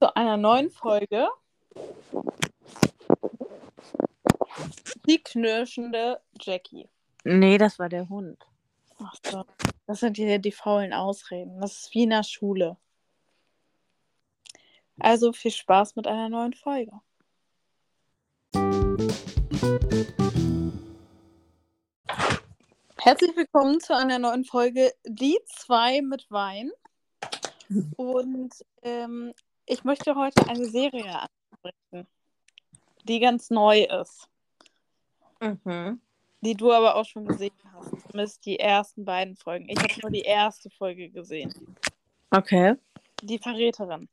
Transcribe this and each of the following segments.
zu einer neuen Folge. Die knirschende Jackie. Nee, das war der Hund. Ach so. Das sind hier die faulen Ausreden. Das ist wie in der Schule. Also viel Spaß mit einer neuen Folge. Herzlich willkommen zu einer neuen Folge Die zwei mit Wein. Und ähm, ich möchte heute eine Serie ansprechen, die ganz neu ist, Mhm. die du aber auch schon gesehen hast. Zumindest die ersten beiden Folgen. Ich habe nur die erste Folge gesehen. Okay. Die Verräterin.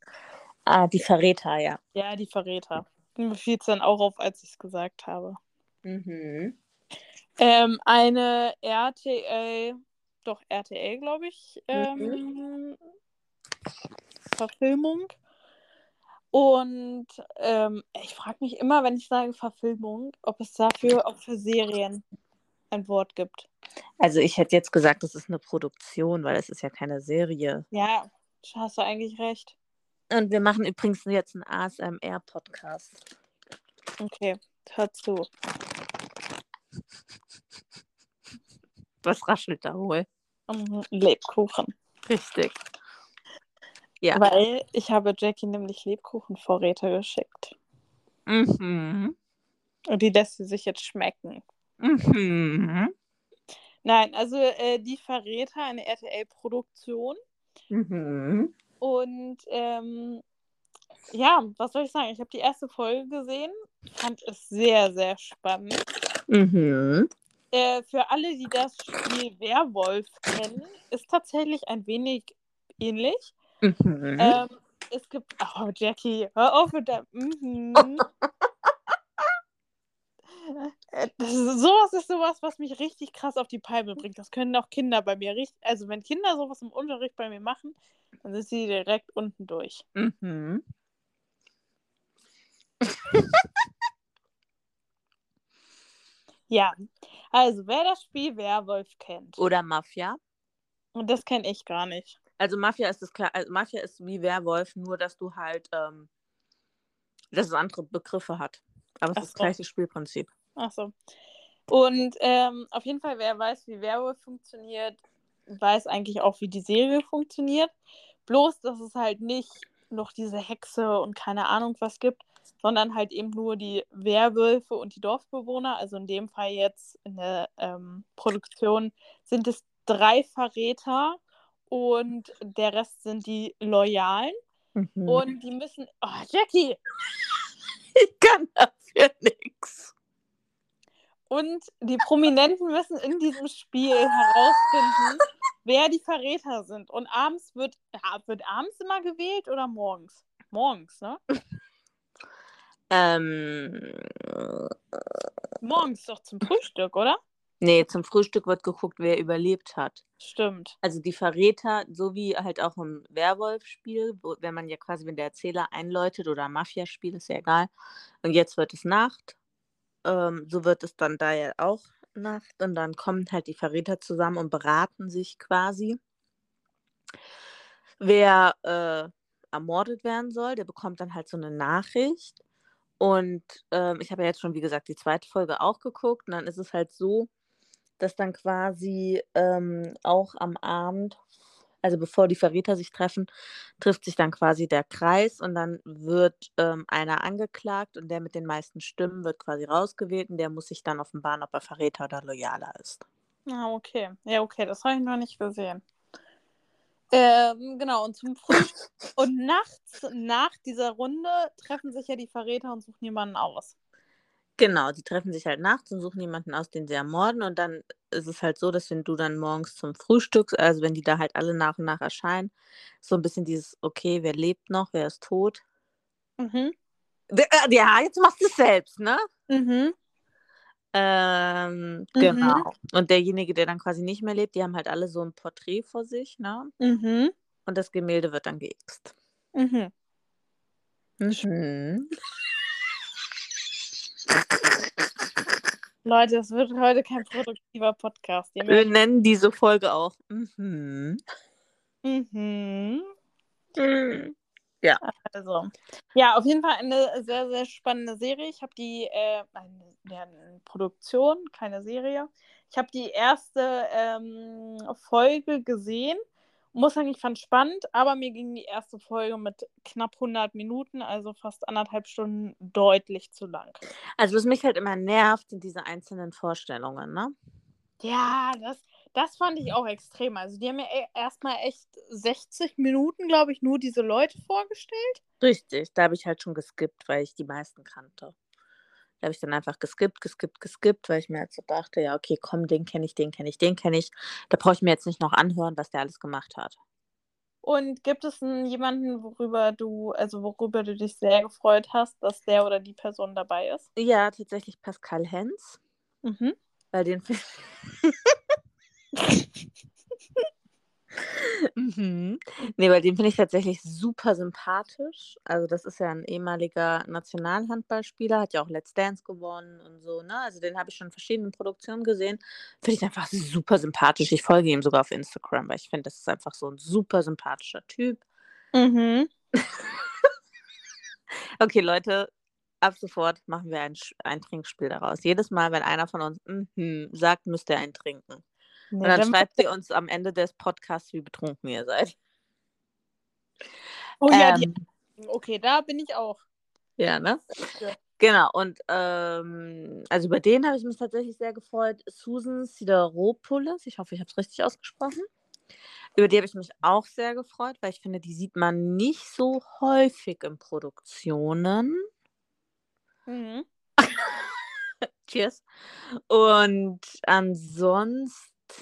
Ah, die Verräter, ja. Ja, die Verräter. Mir fiel es dann auch auf, als ich es gesagt habe. Mhm. Ähm, eine RTL, doch RTL, glaube ich, ähm, Verfilmung. Und ähm, ich frage mich immer, wenn ich sage Verfilmung, ob es dafür auch für Serien ein Wort gibt. Also ich hätte jetzt gesagt, das ist eine Produktion, weil es ist ja keine Serie. Ja, hast du eigentlich recht. Und wir machen übrigens jetzt einen ASMR-Podcast. Okay, hör zu. Was raschelt da wohl? Lebkuchen. Richtig. Ja. Weil ich habe Jackie nämlich Lebkuchenvorräte geschickt. Mhm. Und die lässt sie sich jetzt schmecken. Mhm. Nein, also äh, die Verräter, eine RTL-Produktion. Mhm. Und ähm, ja, was soll ich sagen? Ich habe die erste Folge gesehen, fand es sehr, sehr spannend. Mhm. Äh, für alle, die das Spiel Werwolf kennen, ist tatsächlich ein wenig ähnlich. Mhm. Ähm, es gibt. Oh, Jackie, hör auf mit der. Mhm. Äh, Das ist, sowas ist sowas, was mich richtig krass auf die Palme bringt. Das können auch Kinder bei mir richtig. Also, wenn Kinder sowas im Unterricht bei mir machen, dann sind sie direkt unten durch. Mhm. Ja, also wer das Spiel Werwolf kennt, Oder Mafia. und das kenne ich gar nicht. Also Mafia ist das klar, also Mafia ist wie Werwolf, nur dass du halt, ähm, dass es andere Begriffe hat. Aber es Ach ist das so. gleiche Spielprinzip. Ach so. Und ähm, auf jeden Fall, wer weiß, wie Werwolf funktioniert, weiß eigentlich auch, wie die Serie funktioniert. Bloß, dass es halt nicht noch diese Hexe und keine Ahnung was gibt, sondern halt eben nur die Werwölfe und die Dorfbewohner. Also in dem Fall jetzt in der ähm, Produktion sind es drei Verräter und der Rest sind die Loyalen. Mhm. Und die müssen. Oh, Jackie! ich kann dafür nichts. Und die Prominenten müssen in diesem Spiel herausfinden, wer die Verräter sind. Und abends wird, wird abends immer gewählt oder morgens? Morgens, ne? Ähm, Morgens doch zum Frühstück, oder? Nee, zum Frühstück wird geguckt, wer überlebt hat. Stimmt. Also die Verräter, so wie halt auch im Werwolf-Spiel, wo, wenn man ja quasi, wenn der Erzähler einläutet oder Mafia-Spiel, ist ja egal. Und jetzt wird es Nacht. Ähm, so wird es dann da ja auch Nacht. Und dann kommen halt die Verräter zusammen und beraten sich quasi. Wer äh, ermordet werden soll, der bekommt dann halt so eine Nachricht. Und ähm, ich habe ja jetzt schon, wie gesagt, die zweite Folge auch geguckt. Und dann ist es halt so, dass dann quasi ähm, auch am Abend, also bevor die Verräter sich treffen, trifft sich dann quasi der Kreis und dann wird ähm, einer angeklagt und der mit den meisten Stimmen wird quasi rausgewählt und der muss sich dann offenbaren, ob er Verräter oder Loyaler ist. Ah, okay. Ja, okay, das habe ich noch nicht gesehen. Ähm, genau, und zum Frühstück. und nachts, nach dieser Runde, treffen sich ja die Verräter und suchen jemanden aus. Genau, die treffen sich halt nachts und suchen jemanden aus, den sie ermorden. Und dann ist es halt so, dass wenn du dann morgens zum Frühstück, also wenn die da halt alle nach und nach erscheinen, so ein bisschen dieses, okay, wer lebt noch, wer ist tot. Mhm. Äh, Ja, jetzt machst du es selbst, ne? Mhm. Ähm, Mhm. genau. Und derjenige, der dann quasi nicht mehr lebt, die haben halt alle so ein Porträt vor sich, ne? Mhm. Und das Gemälde wird dann geixt. Mhm. Mhm. Leute, das wird heute kein produktiver Podcast. Wir nennen diese Folge auch. Mhm. Mhm. Mhm. Ja. Also, ja, auf jeden Fall eine sehr, sehr spannende Serie. Ich habe die, äh, eine, eine Produktion, keine Serie. Ich habe die erste ähm, Folge gesehen. Muss sagen, ich fand es spannend, aber mir ging die erste Folge mit knapp 100 Minuten, also fast anderthalb Stunden, deutlich zu lang. Also, was mich halt immer nervt, sind diese einzelnen Vorstellungen, ne? Ja, das, das fand ich auch extrem. Also, die haben ja e- erstmal echt 60 Minuten, glaube ich, nur diese Leute vorgestellt. Richtig, da habe ich halt schon geskippt, weil ich die meisten kannte. Da habe ich dann einfach geskippt, geskippt, geskippt, weil ich mir halt so dachte, ja, okay, komm, den kenne ich, den kenne ich, den kenne ich. Da brauche ich mir jetzt nicht noch anhören, was der alles gemacht hat. Und gibt es einen, jemanden, worüber du, also worüber du dich sehr gefreut hast, dass der oder die Person dabei ist? Ja, tatsächlich Pascal Hens, Mhm. weil den mhm. Nee, weil den finde ich tatsächlich super sympathisch. Also das ist ja ein ehemaliger Nationalhandballspieler, hat ja auch Let's Dance gewonnen und so, ne? Also den habe ich schon in verschiedenen Produktionen gesehen. Finde ich einfach super sympathisch. Ich folge ihm sogar auf Instagram, weil ich finde, das ist einfach so ein super sympathischer Typ. Mhm. Okay, Leute, ab sofort machen wir ein, ein Trinkspiel daraus. Jedes Mal, wenn einer von uns mhm sagt, müsst ihr einen trinken. Nee, Und dann dann- schreibt ihr uns am Ende des Podcasts, wie betrunken ihr seid. oh ja, die, Ähm, okay, da bin ich auch. ja, ne? Ja. Genau, und ähm, also über den habe ich mich tatsächlich sehr gefreut. Susan Sideropoulos, ich hoffe, ich habe es richtig ausgesprochen. Über die habe ich mich auch sehr gefreut, weil ich finde, die sieht man nicht so häufig in Produktionen. Mhm. Cheers. Und ansonsten,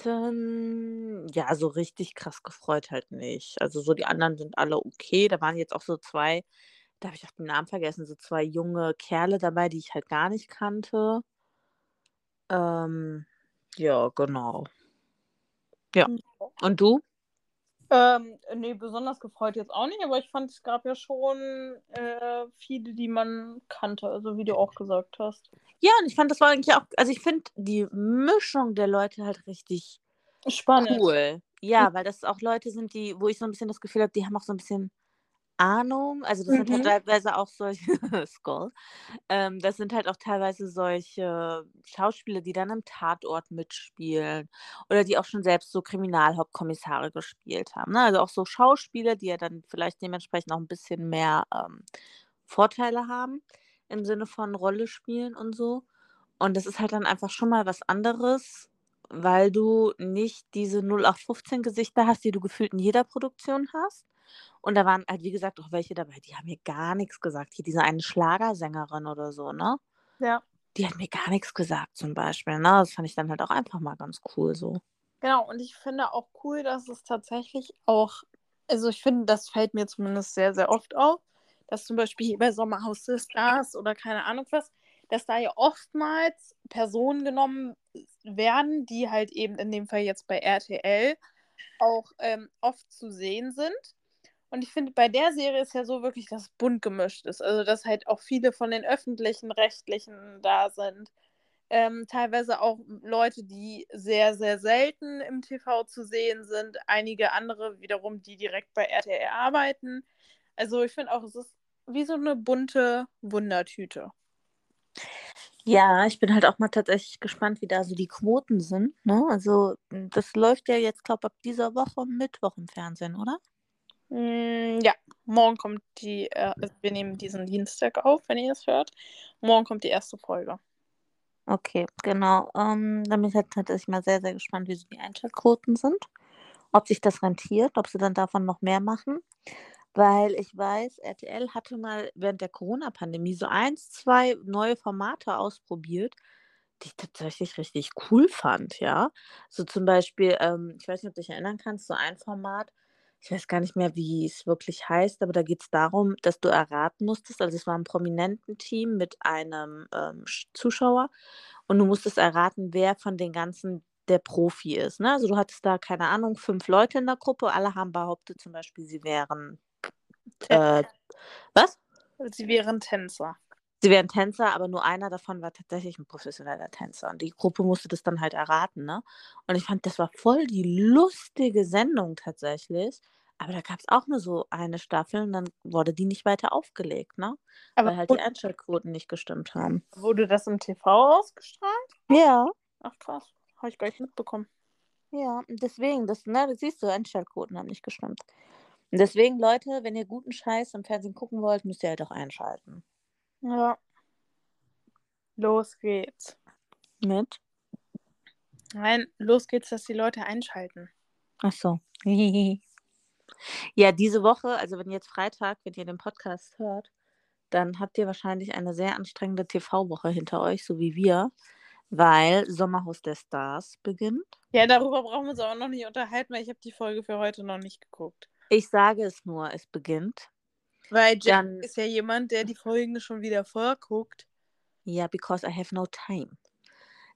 ja, so richtig krass gefreut halt nicht. Also so die anderen sind alle okay. Da waren jetzt auch so zwei, da habe ich auch den Namen vergessen, so zwei junge Kerle dabei, die ich halt gar nicht kannte. Ähm, ja, genau. Ja. Und du? Ähm, nee, besonders gefreut jetzt auch nicht, aber ich fand, es gab ja schon äh, viele, die man kannte, also wie du auch gesagt hast. Ja, und ich fand, das war eigentlich auch, also ich finde die Mischung der Leute halt richtig Spannend. cool. Ja, weil das auch Leute sind, die, wo ich so ein bisschen das Gefühl habe, die haben auch so ein bisschen Ahnung. Also das sind halt Mhm. teilweise auch solche Skull. Ähm, das sind halt auch teilweise solche Schauspieler, die dann im Tatort mitspielen oder die auch schon selbst so Kriminalhauptkommissare gespielt haben. Ne? Also auch so Schauspieler, die ja dann vielleicht dementsprechend auch ein bisschen mehr ähm, Vorteile haben im Sinne von Rolle spielen und so. Und das ist halt dann einfach schon mal was anderes, weil du nicht diese 0815 Gesichter hast, die du gefühlt in jeder Produktion hast. Und da waren halt, wie gesagt, auch welche dabei, die haben mir gar nichts gesagt. Hier diese eine Schlagersängerin oder so, ne? Ja, Die hat mir gar nichts gesagt, zum Beispiel. Ne? Das fand ich dann halt auch einfach mal ganz cool so. genau. Und ich finde auch cool, dass es tatsächlich auch, also ich finde, das fällt mir zumindest sehr, sehr oft auf, dass zum Beispiel hier bei Sommerhaus der Stars oder keine Ahnung was, dass da ja oftmals Personen genommen werden, die halt eben in dem Fall jetzt bei RTL auch ähm, oft zu sehen sind. Und ich finde, bei der Serie ist ja so wirklich, dass es bunt gemischt ist. Also, dass halt auch viele von den öffentlichen, rechtlichen da sind. Ähm, teilweise auch Leute, die sehr, sehr selten im TV zu sehen sind. Einige andere wiederum, die direkt bei RTL arbeiten. Also, ich finde auch, es ist wie so eine bunte Wundertüte. Ja, ich bin halt auch mal tatsächlich gespannt, wie da so die Quoten sind. Ne? Also, das läuft ja jetzt, glaube ich, ab dieser Woche Mittwoch im Fernsehen, oder? Mm, ja, morgen kommt die, äh, also wir nehmen diesen Dienstag auf, wenn ihr es hört. Morgen kommt die erste Folge. Okay, genau. Ähm, da bin ich halt mal sehr, sehr gespannt, wie so die Einschaltquoten sind. Ob sich das rentiert, ob sie dann davon noch mehr machen. Weil ich weiß, RTL hatte mal während der Corona-Pandemie so eins, zwei neue Formate ausprobiert, die ich tatsächlich richtig cool fand, ja. So zum Beispiel, ähm, ich weiß nicht, ob du dich erinnern kannst, so ein Format, ich weiß gar nicht mehr, wie es wirklich heißt, aber da geht es darum, dass du erraten musstest, also es war ein prominenten Team mit einem ähm, Sch- Zuschauer und du musstest erraten, wer von den ganzen der Profi ist. Ne? Also du hattest da, keine Ahnung, fünf Leute in der Gruppe, alle haben behauptet zum Beispiel, sie wären äh, was? Sie wären Tänzer. Sie wären Tänzer, aber nur einer davon war tatsächlich ein professioneller Tänzer. Und die Gruppe musste das dann halt erraten, ne? Und ich fand, das war voll die lustige Sendung tatsächlich. Aber da gab es auch nur so eine Staffel und dann wurde die nicht weiter aufgelegt, ne? Aber Weil halt die Einschaltquoten nicht gestimmt haben. wurde das im TV ausgestrahlt? Ja, Ach krass, habe ich gar nicht mitbekommen. ja. Deswegen, das, ne, das siehst du, Einschaltquoten haben nicht gestimmt. Und deswegen, Leute, wenn ihr guten Scheiß im Fernsehen gucken wollt, müsst ihr halt auch einschalten. Ja. Los geht's. Mit? Nein, los geht's, dass die Leute einschalten. Ach so. ja, diese Woche, also wenn jetzt Freitag, wenn ihr den Podcast hört, dann habt ihr wahrscheinlich eine sehr anstrengende TV-Woche hinter euch, so wie wir, weil Sommerhaus der Stars beginnt. Ja, darüber brauchen wir uns aber noch nicht unterhalten, weil ich habe die Folge für heute noch nicht geguckt. Ich sage es nur, es beginnt. Weil Jack Dann- ist ja jemand, der die Folgen schon wieder vorguckt. Ja, because I have no time.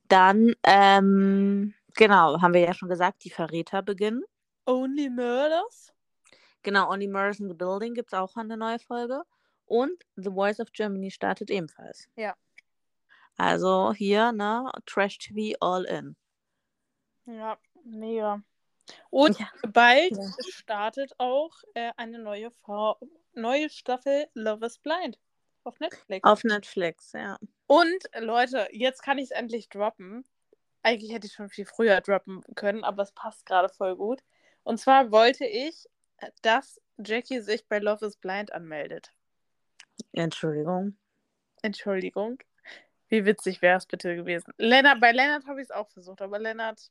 Dann, ähm, genau, haben wir ja schon gesagt, die Verräter beginnen. Only Murders? Genau, Only Murders in the Building gibt es auch eine neue Folge. Und The Voice of Germany startet ebenfalls. Ja. Also hier, ne, Trash TV all in. Ja, mega. Und Ja. bald Ja. startet auch äh, eine neue, Fa neue Staffel Love is Blind auf Netflix. Auf Netflix, ja. Und Leute, jetzt kann ich es endlich droppen. Eigentlich hätte ich schon viel früher droppen können, aber es passt gerade voll gut. Und zwar wollte ich, dass Jackie sich bei Love is Blind anmeldet. Entschuldigung. Entschuldigung. Wie witzig wäre es bitte gewesen. Lennart, bei Lennart habe ich es auch versucht, aber Lennart,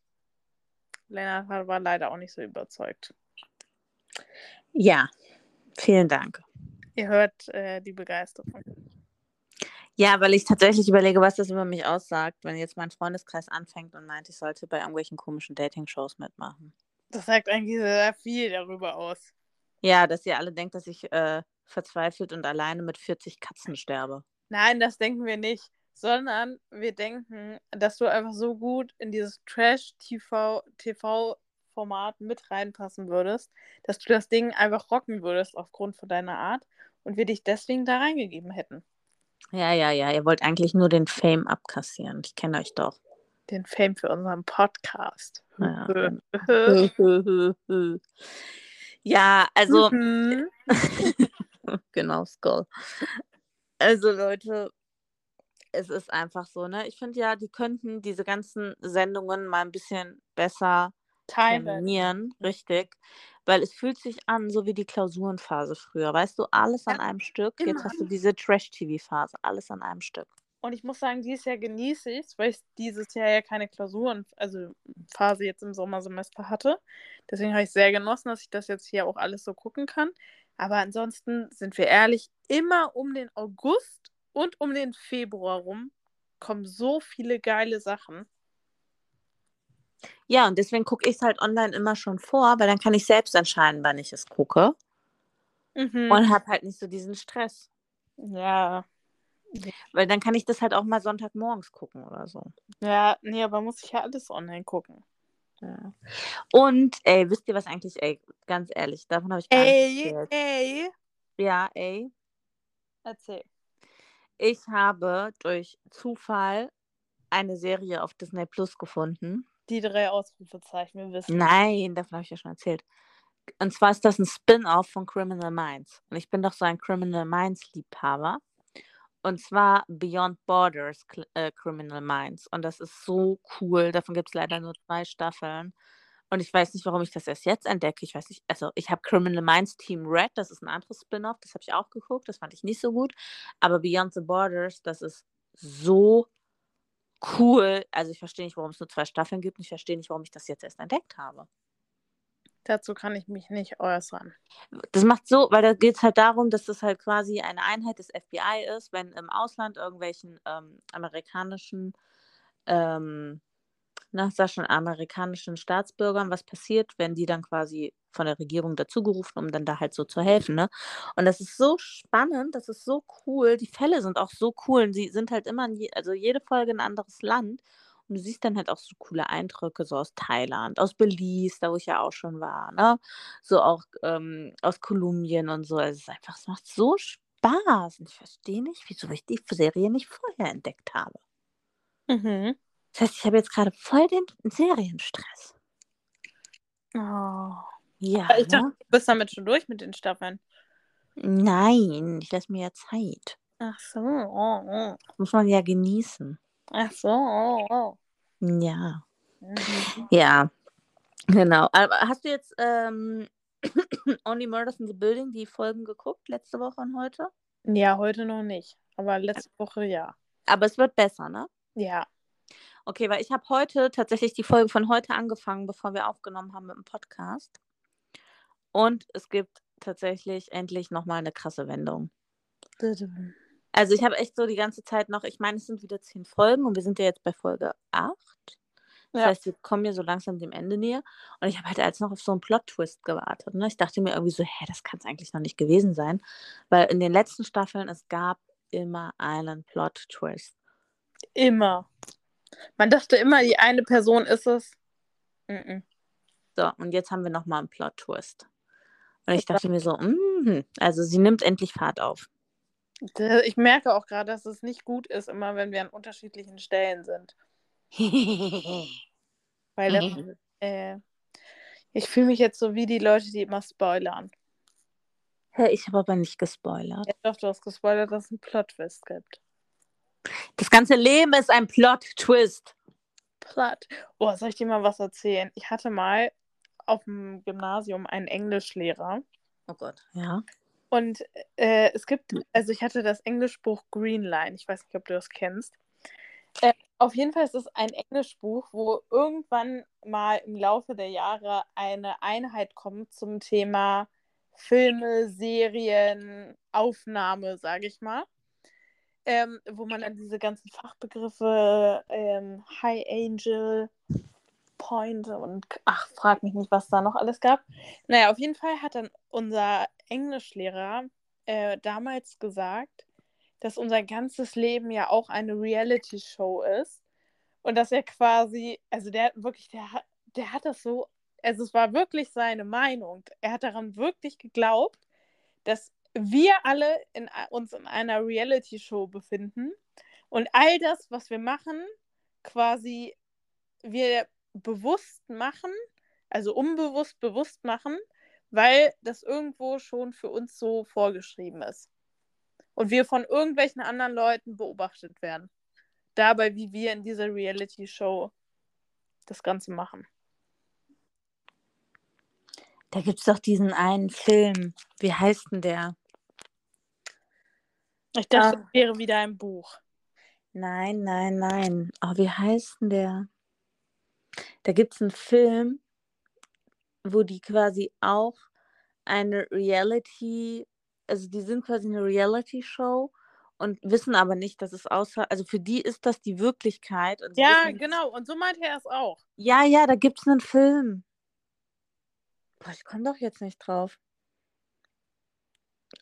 Lennart war- leider auch nicht so überzeugt. Ja, vielen Dank. Ihr hört äh, die Begeisterung. Ja, weil ich tatsächlich überlege, was das über mich aussagt, wenn jetzt mein Freundeskreis anfängt und meint, ich sollte bei irgendwelchen komischen Dating-Shows mitmachen. Das sagt eigentlich sehr viel darüber aus. Ja, dass ihr alle denkt, dass ich äh, verzweifelt und alleine mit 40 Katzen sterbe. Nein, das denken wir nicht, sondern wir denken, dass du einfach so gut in dieses Trash-TV-Format mit reinpassen würdest, dass du das Ding einfach rocken würdest aufgrund von deiner Art und wir dich deswegen da reingegeben hätten. Ja, ja, ja, ihr wollt eigentlich nur den Fame abkassieren. Ich kenne euch doch. Den Fame für unseren Podcast. Ja, ja, also, Mhm. genau, Skull. Also, Leute, es ist einfach so, ne? Ich finde ja, die könnten diese ganzen Sendungen mal ein bisschen besser Time. terminieren, richtig. Weil es fühlt sich an, so wie die Klausurenphase früher. Weißt du, alles an Ja, einem Stück. Jetzt hast du diese Trash-TV-Phase, alles an einem Stück. Und ich muss sagen, dieses Jahr genieße ich es, weil ich dieses Jahr ja keine Klausuren, also Phase jetzt im Sommersemester hatte. Deswegen habe ich sehr genossen, dass ich das jetzt hier auch alles so gucken kann. Aber ansonsten sind wir ehrlich, immer um den August und um den Februar rum kommen so viele geile Sachen. Ja, und deswegen gucke ich es halt online immer schon vor, weil dann kann ich selbst entscheiden, wann ich es gucke. Mhm. Und habe halt nicht so diesen Stress. ja. Weil dann kann ich das halt auch mal Sonntagmorgens gucken oder so. Ja, nee, aber muss ich ja alles online gucken. Ja. Und, ey, wisst ihr was eigentlich, ey, ganz ehrlich, davon habe ich gar nicht Ey, erzählt. ey. Ja, ey, Erzähl. ich habe durch Zufall eine Serie auf Disney Plus gefunden. Die drei Ausrufezeichen, wir wissen. Nein, davon habe ich ja schon erzählt. Und zwar ist das ein Spin-off von Criminal Minds. Und ich bin doch so ein Criminal Minds-Liebhaber. Und zwar Beyond Borders äh, Criminal Minds. Und das ist so cool. Davon gibt es leider nur zwei Staffeln. Und ich weiß nicht, warum ich das erst jetzt entdecke. Ich weiß nicht, also ich habe Criminal Minds Team Red, das ist ein anderes Spin-off, das habe ich auch geguckt, das fand ich nicht so gut. Aber Beyond the Borders, das ist so cool. Also ich verstehe nicht, warum es nur zwei Staffeln gibt. und Ich verstehe nicht, warum ich das jetzt erst entdeckt habe. Dazu kann ich mich nicht äußern. Das macht so, weil da geht es halt darum, dass das halt quasi eine Einheit des FBI ist, wenn im Ausland irgendwelchen ähm, amerikanischen, ähm, na, sag schon, amerikanischen Staatsbürgern was passiert, werden die dann quasi von der Regierung dazugerufen, um dann da halt so zu helfen, ne? Und das ist so spannend, das ist so cool, die Fälle sind auch so cool, und sie sind halt immer, also jede Folge ein anderes Land und du siehst dann halt auch so coole Eindrücke, so aus Thailand, aus Belize, da wo ich ja auch schon war, ne? So auch ähm, aus Kolumbien und so. Also es ist einfach, es macht so Spaß. Und ich verstehe nicht, wieso ich die Serie nicht vorher entdeckt habe. Mhm. Das heißt, ich habe jetzt gerade voll den Serienstress. Oh. Ja. Aber ich dachte, du bist damit schon durch mit den Staffeln. Nein, ich lasse mir ja Zeit. Ach so. Oh, oh. Muss man ja genießen. Ach so. Oh, oh. Ja. Mhm. Ja. Genau. Aber hast du jetzt ähm, Only Murders in the Building die Folgen geguckt, letzte Woche und heute? Ja, heute noch nicht. Aber letzte Woche ja. Aber es wird besser, ne? Ja. Okay, weil ich habe heute tatsächlich die Folge von heute angefangen, bevor wir aufgenommen haben mit dem Podcast. Und es gibt tatsächlich endlich nochmal eine krasse Wendung. Also ich habe echt so die ganze Zeit noch, ich meine, es sind wieder zehn Folgen und wir sind ja jetzt bei Folge 8. Das Ja. heißt, wir kommen ja so langsam dem Ende näher. Und ich habe halt als noch auf so einen Plot-Twist gewartet. Ne? Ich dachte mir irgendwie so, hä, das kann es eigentlich noch nicht gewesen sein. Weil in den letzten Staffeln, es gab immer einen Plot-Twist. Immer. Man dachte immer, die eine Person ist es. Mhm. So, und jetzt haben wir nochmal einen Plot-Twist. Und ich dachte mir so, mhm, also sie nimmt endlich Fahrt auf. Ich merke auch gerade, dass es nicht gut ist, immer wenn wir an unterschiedlichen Stellen sind. Weil das, äh, ich fühle mich jetzt so wie die Leute, die immer spoilern. Hä, ich habe aber nicht gespoilert. Ja, doch, du hast gespoilert, dass es einen Plot-Twist gibt. Das ganze Leben ist ein Plot-Twist. Plot. Oh, soll ich dir mal was erzählen? Ich hatte mal auf dem Gymnasium einen Englischlehrer. Oh Gott. Ja. Und äh, es gibt, also ich hatte das Englischbuch Green Line. Ich weiß nicht, ob du das kennst. Äh, auf jeden Fall ist es ein Englischbuch, wo irgendwann mal im Laufe der Jahre eine Einheit kommt zum Thema Filme, Serien, Aufnahme, sage ich mal. Ähm, wo man dann diese ganzen Fachbegriffe, ähm, High Angel, Point und ach, frag mich nicht, was da noch alles gab. Naja, auf jeden Fall hat dann unser Englischlehrer äh, damals gesagt, dass unser ganzes Leben ja auch eine Reality-Show ist. Und dass er quasi, also der wirklich, der, hat- der hat das so, also es war wirklich seine Meinung. Er hat daran wirklich geglaubt, dass wir alle in, uns in einer Reality-Show befinden und all das, was wir machen, quasi wir bewusst machen, also unbewusst bewusst machen, weil das irgendwo schon für uns so vorgeschrieben ist. Und wir von irgendwelchen anderen Leuten beobachtet werden. Dabei, wie wir in dieser Reality-Show das Ganze machen. Da gibt es doch diesen einen Film. Wie heißt denn der? Ich dachte, Ah. das wäre wieder ein Buch. Nein, nein, nein. Oh, wie heißt denn der? Da gibt es einen Film, wo die quasi auch eine Reality, also die sind quasi eine Reality-Show und wissen aber nicht, dass es außer, also für die ist das die Wirklichkeit. Ja, wissen, genau. Und so meinte er es auch. Ja, ja, da gibt es einen Film. Boah, ich komme doch jetzt nicht drauf.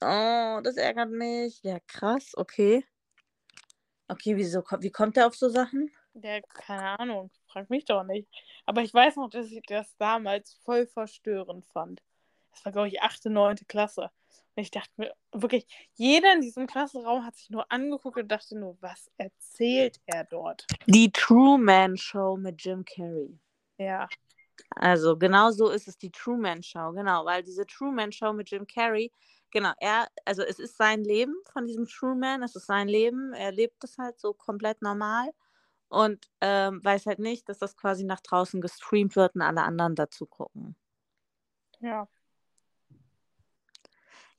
Oh, das ärgert mich. Ja, krass, okay. Okay, wieso, wie kommt der auf so Sachen? Ja, keine Ahnung. Frag mich doch nicht. Aber ich weiß noch, dass ich das damals voll verstörend fand. Das war, glaube ich, 8., 9. Klasse. Und ich dachte mir wirklich, jeder in diesem Klassenraum hat sich nur angeguckt und dachte nur, was erzählt er dort? Die Truman Show mit Jim Carrey. Ja. Also genau so ist es die Truman Show, genau, weil diese Truman Show mit Jim Carrey, genau, er, also es ist sein Leben von diesem Truman, es ist sein Leben, er lebt es halt so komplett normal und ähm, weiß halt nicht, dass das quasi nach draußen gestreamt wird und alle anderen dazu gucken. Ja.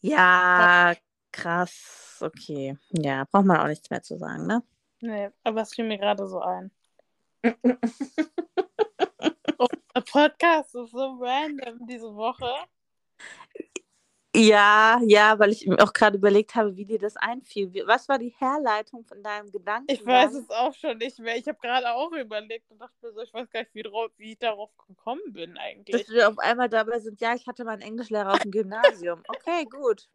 Ja, krass, okay. Ja, braucht man auch nichts mehr zu sagen, ne? Nee, aber es fiel mir gerade so ein. Der Podcast ist so random diese Woche. Ja, ja, weil ich mir auch gerade überlegt habe, wie dir das einfiel. Was war die Herleitung von deinem Gedanken? Ich weiß es auch schon nicht mehr. Ich habe gerade auch überlegt und dachte mir so, ich weiß gar nicht, wie, drauf, wie ich darauf gekommen bin eigentlich. Dass wir auf einmal dabei sind, ja, ich hatte meinen Englischlehrer auf dem Gymnasium. Okay, gut.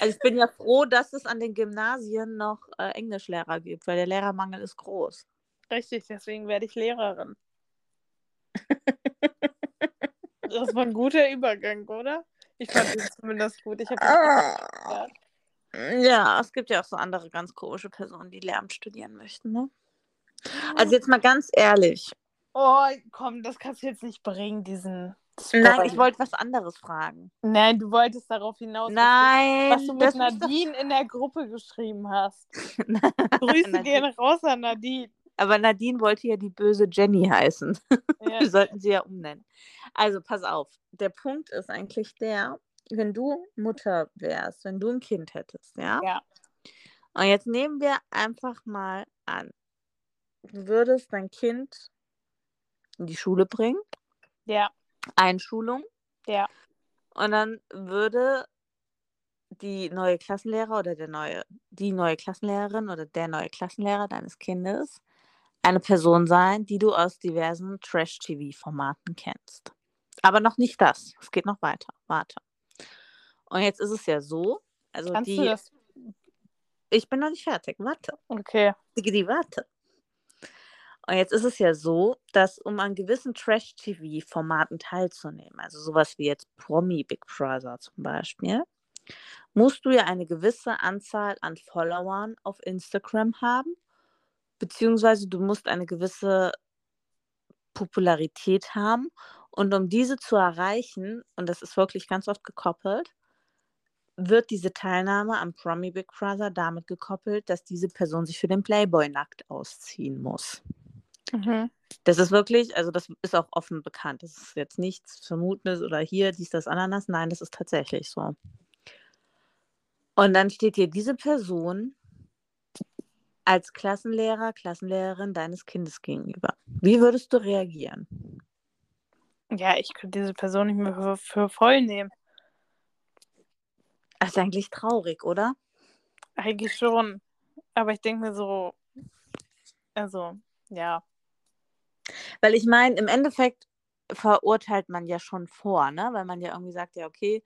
Also ich bin ja froh, dass es an den Gymnasien noch äh, Englischlehrer gibt, weil der Lehrermangel ist groß. Richtig, deswegen werde ich Lehrerin. Das war ein guter Übergang, oder? Ich fand ihn zumindest gut. Ich habe Ah. Ja, es gibt ja auch so andere ganz komische Personen, die Lehramt studieren möchten, ne? Also jetzt mal ganz ehrlich. Oh, komm, das kannst du jetzt nicht bringen, diesen, Nein, ich wollte was anderes fragen. Nein, du wolltest darauf hinaus, Nein, was du, was du das mit muss doch- Nadine in der Gruppe geschrieben hast. Grüße Nadine. gehen raus an Nadine. Aber Nadine wollte ja die böse Jenny heißen. Ja. Wir sollten sie ja umnennen. Also pass auf. Der Punkt ist eigentlich der, wenn du Mutter wärst, wenn du ein Kind hättest, ja? Ja. Und jetzt nehmen wir einfach mal an, du würdest dein Kind in die Schule bringen, Ja, Einschulung, ja. und dann würde die neue Klassenlehrer oder der neue, die neue Klassenlehrerin oder der neue Klassenlehrer deines Kindes eine Person sein, die du aus diversen Trash-TV-Formaten kennst. Aber noch nicht das. Es geht noch weiter. Warte. Und jetzt ist es ja so, also Kannst die. du das? Ich bin noch nicht fertig. Warte. Okay. Diggi, warte. Und jetzt ist es ja so, dass um an gewissen Trash-TV-Formaten teilzunehmen, also sowas wie jetzt Promi Big Brother zum Beispiel, musst du ja eine gewisse Anzahl an Followern auf Instagram haben, beziehungsweise du musst eine gewisse Popularität haben. Und um diese zu erreichen, und das ist wirklich ganz oft gekoppelt, wird diese Teilnahme am Promi Big Brother damit gekoppelt, dass diese Person sich für den Playboy nackt ausziehen muss. Mhm. Das ist wirklich, also das ist auch offen bekannt. Das ist jetzt nichts Vermutendes oder hier, dies, das, Ananas. Nein, das ist tatsächlich so. Und dann steht dir diese Person als Klassenlehrer, Klassenlehrerin deines Kindes gegenüber. Wie würdest du reagieren? Ja, ich könnte diese Person nicht mehr für, für voll nehmen. Das ist eigentlich traurig, oder? Eigentlich schon. Aber ich denke mir so, also, ja. Weil ich meine, im Endeffekt verurteilt man ja schon vor, ne? Weil man ja irgendwie sagt, ja, okay,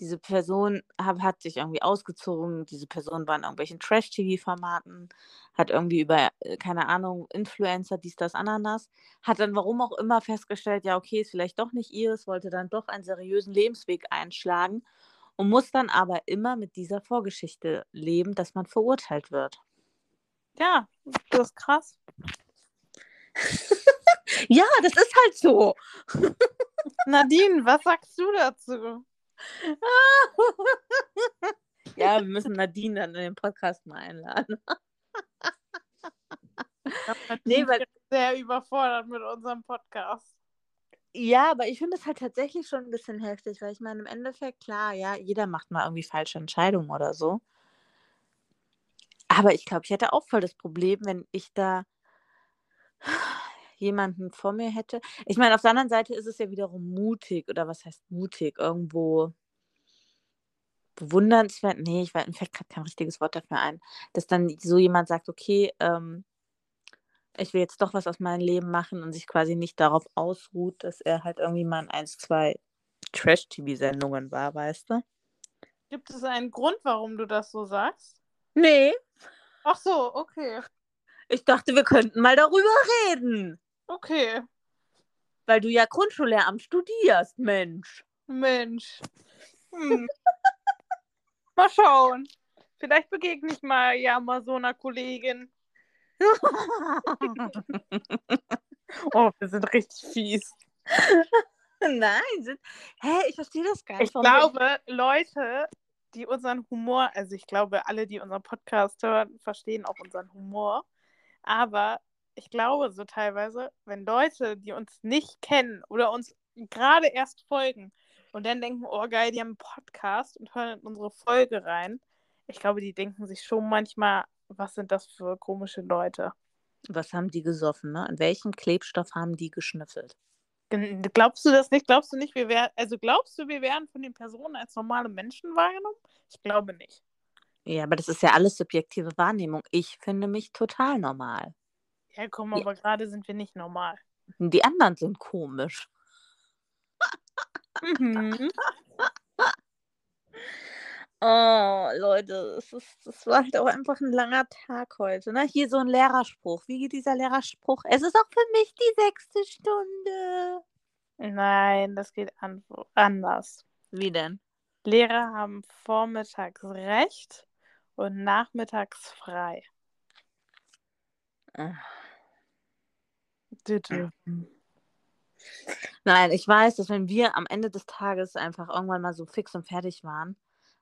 diese Person hat, hat sich irgendwie ausgezogen, diese Person war in irgendwelchen Trash-TV-Formaten, hat irgendwie über, äh, keine Ahnung, Influencer, dies, das, Ananas, hat dann warum auch immer festgestellt, ja, okay, ist vielleicht doch nicht ihres, wollte dann doch einen seriösen Lebensweg einschlagen und muss dann aber immer mit dieser Vorgeschichte leben, dass man verurteilt wird. Ja, das ist krass. Ja, das ist halt so. Nadine, was sagst du dazu? Ja, wir müssen Nadine dann in den Podcast mal einladen. Nee, weil- sehr überfordert mit unserem Podcast. Ja, aber ich finde es halt tatsächlich schon ein bisschen heftig, weil ich meine, im Endeffekt, klar, ja, jeder macht mal irgendwie falsche Entscheidungen oder so. Aber ich glaube, ich hätte auch voll das Problem, wenn ich da jemanden vor mir hätte. Ich meine, auf der anderen Seite ist es ja wiederum mutig, oder was heißt mutig? Irgendwo bewundernswert. Nee, ich weiß, mir fällt gerade kein richtiges Wort dafür ein, dass dann so jemand sagt, okay, ähm, ich will jetzt doch was aus meinem Leben machen und sich quasi nicht darauf ausruht, dass er halt irgendwie mal in ein, zwei Trash-TV-Sendungen war, weißt du? Gibt es einen Grund, warum du das so sagst? Nee, Ach so, okay. ich dachte, wir könnten mal darüber reden, Okay. weil du ja Grundschullehramt studierst, Mensch. Mensch. Hm. mal schauen. Vielleicht begegne ich mal ja mal so einer Kollegin. Oh, wir sind richtig fies. Nein, sind... hä, ich verstehe das gar nicht. Ich glaube, Leute, die unseren Humor, also ich glaube, alle, die unseren Podcast hören, verstehen auch unseren Humor. Aber ich glaube so teilweise, wenn Leute, die uns nicht kennen oder uns gerade erst folgen und dann denken, oh geil, die haben einen Podcast und hören in unsere Folge rein, ich glaube, die denken sich schon manchmal, was sind das für komische Leute? Was haben die gesoffen, ne? In welchem Klebstoff haben die geschnüffelt? Glaubst du das nicht? Glaubst du nicht, wir wären, also glaubst du, wir werden von den Personen als normale Menschen wahrgenommen? Ich glaube nicht. Ja, aber das ist ja alles subjektive Wahrnehmung. Ich finde mich total normal. Ja, komm, Ja. aber gerade sind wir nicht normal. Die anderen sind komisch. Mhm. Oh, Leute, es ist, das war halt auch einfach ein langer Tag heute. Ne? Hier so ein Lehrerspruch. Wie geht dieser Lehrerspruch? Es ist auch für mich die sechste Stunde. Nein, das geht an anders. Wie denn? Lehrer haben vormittags recht und nachmittags frei. Düdü. Nein, ich weiß, dass wenn wir am Ende des Tages einfach irgendwann mal so fix und fertig waren,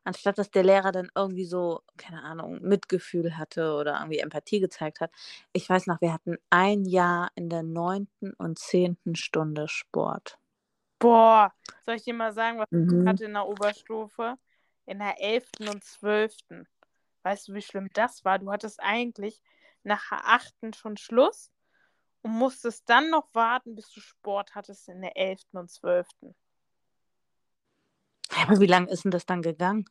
anstatt dass der Lehrer dann irgendwie so, keine Ahnung, Mitgefühl hatte oder irgendwie Empathie gezeigt hat. Ich weiß noch, wir hatten ein Jahr in der neunten und zehnten Stunde Sport. Boah, soll ich dir mal sagen, was ich Mhm. hatte in der Oberstufe? In der 11. und 12. Weißt du, wie schlimm das war? Du hattest eigentlich nach der 8. schon Schluss und musstest dann noch warten, bis du Sport hattest in der 11. und 12. Ja, aber wie lange ist denn das dann gegangen?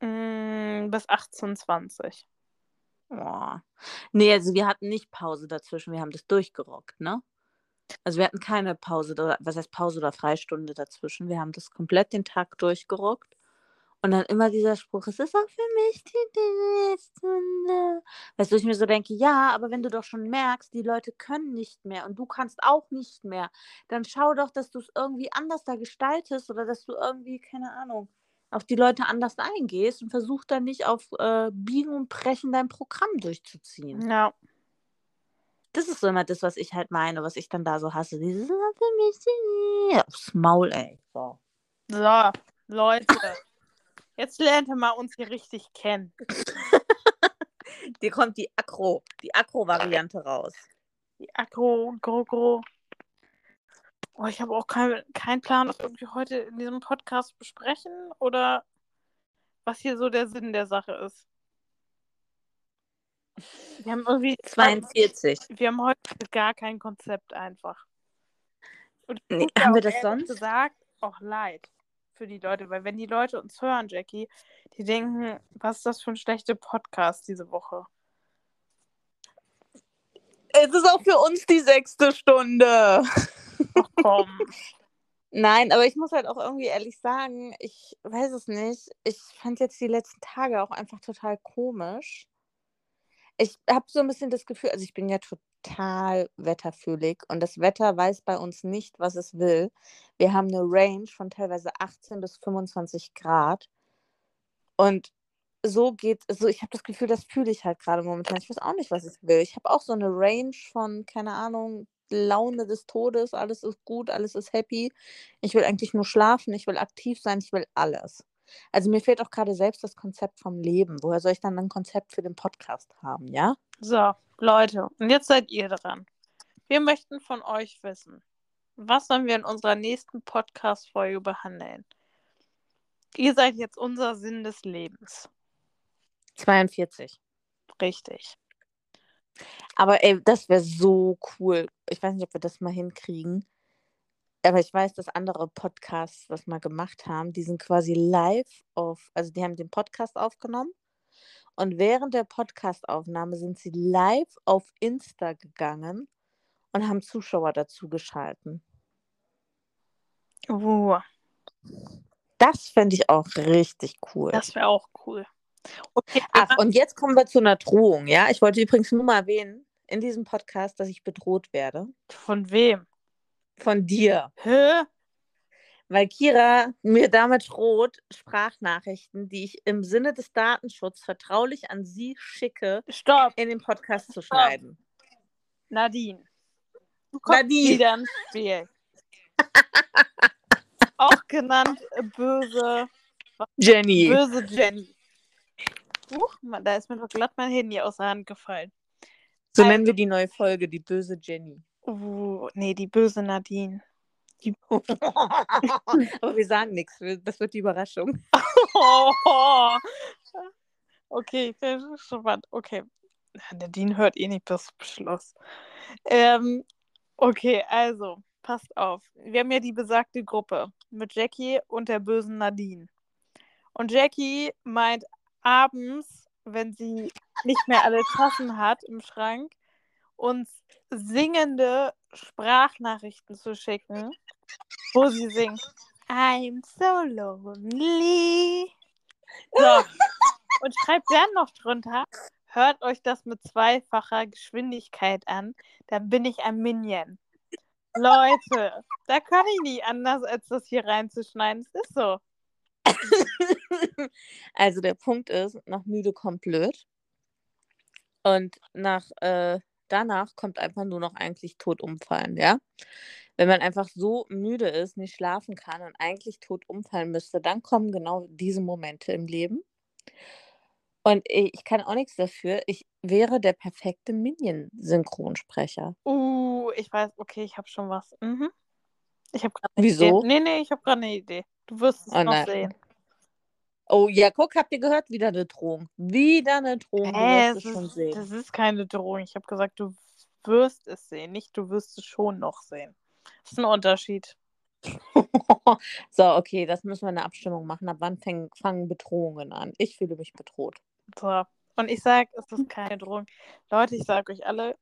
Mm, bis 18, 20. Oh. Nee, also wir hatten nicht Pause dazwischen, wir haben das durchgerockt, ne? Also wir hatten keine Pause, was heißt Pause oder Freistunde dazwischen. Wir haben das komplett den Tag durchgerockt. Und dann immer dieser Spruch, es ist auch für mich die Stunde. Weißt du, ich mir so denke, ja, aber wenn du doch schon merkst, die Leute können nicht mehr und du kannst auch nicht mehr, dann schau doch, dass du es irgendwie anders da gestaltest oder dass du irgendwie, keine Ahnung, auf die Leute anders eingehst und versuch dann nicht auf äh, Biegen und Brechen dein Programm durchzuziehen. Ja. Das ist so immer das, was ich halt meine, was ich dann da so hasse. Dieses "Ah, für mich die-" aufs Maul, ey. So. So, Leute. Jetzt lernt ihr mal uns hier richtig kennen. Dir kommt die Akro, die Akro-Variante raus. Die Akro, Gro, Oh, ich habe auch keinen kein Plan, was wir heute in diesem Podcast besprechen oder was hier so der Sinn der Sache ist. Wir haben irgendwie 42. wir haben heute gar kein Konzept einfach. Und Nee, haben wir das sonst? gesagt auch leid für die Leute, weil wenn die Leute uns hören, Jackie, die denken, was ist das für ein schlechter Podcast diese Woche? Es ist auch für uns die sechste Stunde. Ach komm. Nein, aber ich muss halt auch irgendwie ehrlich sagen, ich weiß es nicht. Ich fand jetzt die letzten Tage auch einfach total komisch. Ich habe so ein bisschen das Gefühl, also ich bin ja total wetterfühlig und das Wetter weiß bei uns nicht, was es will. Wir haben eine Range von teilweise 18 bis 25 Grad und so geht so ich habe das Gefühl, das fühle ich halt gerade momentan. Ich weiß auch nicht, was ich will. Ich habe auch so eine Range von, keine Ahnung, Laune des Todes, alles ist gut, alles ist happy. Ich will eigentlich nur schlafen, ich will aktiv sein, ich will alles. Also mir fehlt auch gerade selbst das Konzept vom Leben. Woher soll ich dann ein Konzept für den Podcast haben, ja? So, Leute, und jetzt seid ihr dran. Wir möchten von euch wissen, was sollen wir in unserer nächsten Podcast-Folge behandeln? Ihr seid jetzt unser Sinn des Lebens. 42. Richtig. Aber ey, das wäre so cool. Ich weiß nicht, ob wir das mal hinkriegen. Aber ich weiß, dass andere Podcasts das mal gemacht haben. Die sind quasi live auf, also die haben den Podcast aufgenommen. Und während der Podcastaufnahme sind sie live auf Insta gegangen und haben Zuschauer dazu geschalten. Uh, Das fände ich auch richtig cool. das wäre auch cool. Okay, Ach, und jetzt kommen wir zu einer Drohung, ja? Ich wollte übrigens nur mal erwähnen in diesem Podcast, dass ich bedroht werde. von wem? Von dir. Hä? Weil Kira mir damit droht, Sprachnachrichten, die ich im Sinne des Datenschutzes vertraulich an sie schicke, Stopp, in den Podcast zu schneiden. Nadine. Du kommst Nadine. wieder ins Spiel. auch genannt äh, böse, Jenny. böse Jenny. Huch, da ist mir doch glatt mein Handy aus der Hand gefallen. So nennen wir die neue Folge, die böse Jenny. Uh, nee, die böse Nadine. Aber wir sagen nichts, das wird die Überraschung. Oh. Okay, ich bin gespannt. Okay. Nadine hört eh nicht das Beschluss. Ähm, okay, also, passt auf. Wir haben ja die besagte Gruppe mit Jackie und der bösen Nadine. Und Jackie meint abends, wenn sie nicht mehr alle Tassen hat im Schrank, uns singende Sprachnachrichten zu schicken, wo sie singt. I'm so lonely. So. Und schreibt dann noch drunter, hört euch das mit zweifacher Geschwindigkeit an, dann bin ich ein Minion. Leute, da kann ich nicht anders, als das hier reinzuschneiden. Es ist so. Also der Punkt ist, nach müde kommt blöd. Und nach äh, danach kommt einfach nur noch eigentlich tot umfallen, ja. Wenn man einfach so müde ist, nicht schlafen kann und eigentlich tot umfallen müsste, dann kommen genau diese Momente im Leben. Und ich kann auch nichts dafür. Ich wäre der perfekte Minion-Synchronsprecher. Uh, ich weiß, okay, ich habe schon was. Mhm. Ich habe gerade Wieso? Idee. Nee, nee, ich habe gerade eine Idee. Du wirst es Oh noch nein. sehen. Oh ja, guck, habt ihr gehört? Wieder eine Drohung. Wieder eine Drohung. Du Äh, wirst es es schon ist, sehen. das ist keine Drohung. Ich habe gesagt, du wirst es sehen, nicht du wirst es schon noch sehen. Das ist ein Unterschied. so, okay, das müssen wir eine Abstimmung machen. Ab wann fäng, fangen Bedrohungen an? Ich fühle mich bedroht. So. Und ich sage, es ist keine Drohung. Leute, ich sage euch alle,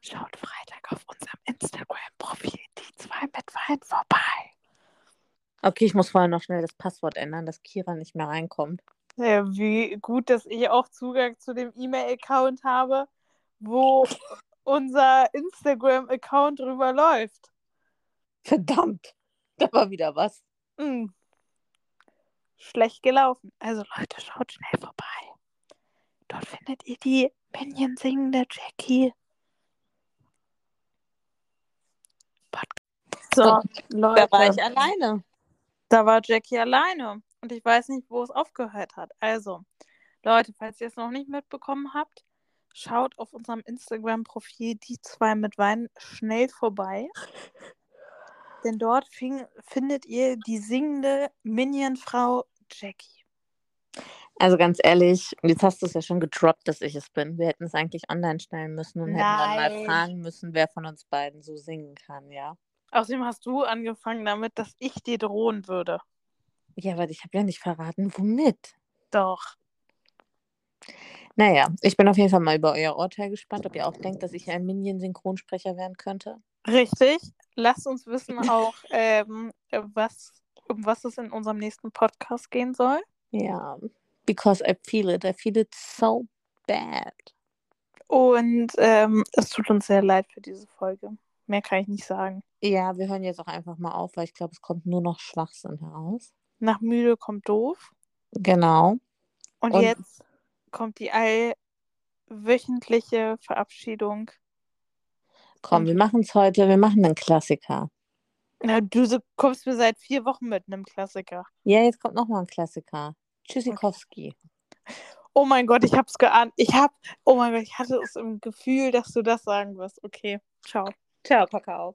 schaut Freitag auf unserem Instagram-Profil die zwei mit Wein vorbei. Okay, ich muss vorher noch schnell das Passwort ändern, dass Kira nicht mehr reinkommt. Ja, wie gut, dass ich auch Zugang zu dem E-Mail-Account habe, wo unser Instagram-Account drüber läuft. Verdammt, da war wieder was. Hm. Schlecht gelaufen. Also Leute, schaut schnell vorbei. Dort findet ihr die Minion singende Jackie. So, Da Leute, war ich alleine. Da war Jackie alleine. Und ich weiß nicht, wo es aufgehört hat. Also, Leute, falls ihr es noch nicht mitbekommen habt, schaut auf unserem Instagram-Profil die zwei mit Wein schnell vorbei. Denn dort fing, findet ihr die singende Minion-Frau Jackie. Also ganz ehrlich, jetzt hast du es ja schon gedroppt, dass ich es bin. Wir hätten es eigentlich online stellen müssen und hätten dann mal Nein. fragen müssen, wer von uns beiden so singen kann, ja. Außerdem hast du angefangen damit, dass ich dir drohen würde. Ja, aber ich habe ja nicht verraten, womit. Doch. Naja, ich bin auf jeden Fall mal über euer Urteil gespannt, ob ihr auch denkt, dass ich ein Minion-Synchronsprecher werden könnte. Richtig. Lasst uns wissen auch, ähm, was, um was es in unserem nächsten Podcast gehen soll. Ja, because I feel it. I feel it so bad. Und ähm, es tut uns sehr leid für diese Folge. Mehr kann ich nicht sagen. Ja, wir hören jetzt auch einfach mal auf, weil ich glaube, es kommt nur noch Schwachsinn heraus. Nach müde kommt doof. Genau. Und, Und- jetzt kommt die allwöchentliche Verabschiedung. Komm, Und- wir machen es heute. Wir machen einen Klassiker. Na, du so- kommst mir seit vier Wochen mit einem Klassiker. Ja, jetzt kommt nochmal ein Klassiker. Tschüssikowski. Oh mein Gott, ich hab's geahnt. Ich hab, oh mein Gott, ich hatte es im Gefühl, dass du das sagen wirst. Okay, ciao. Ciao, Kakao.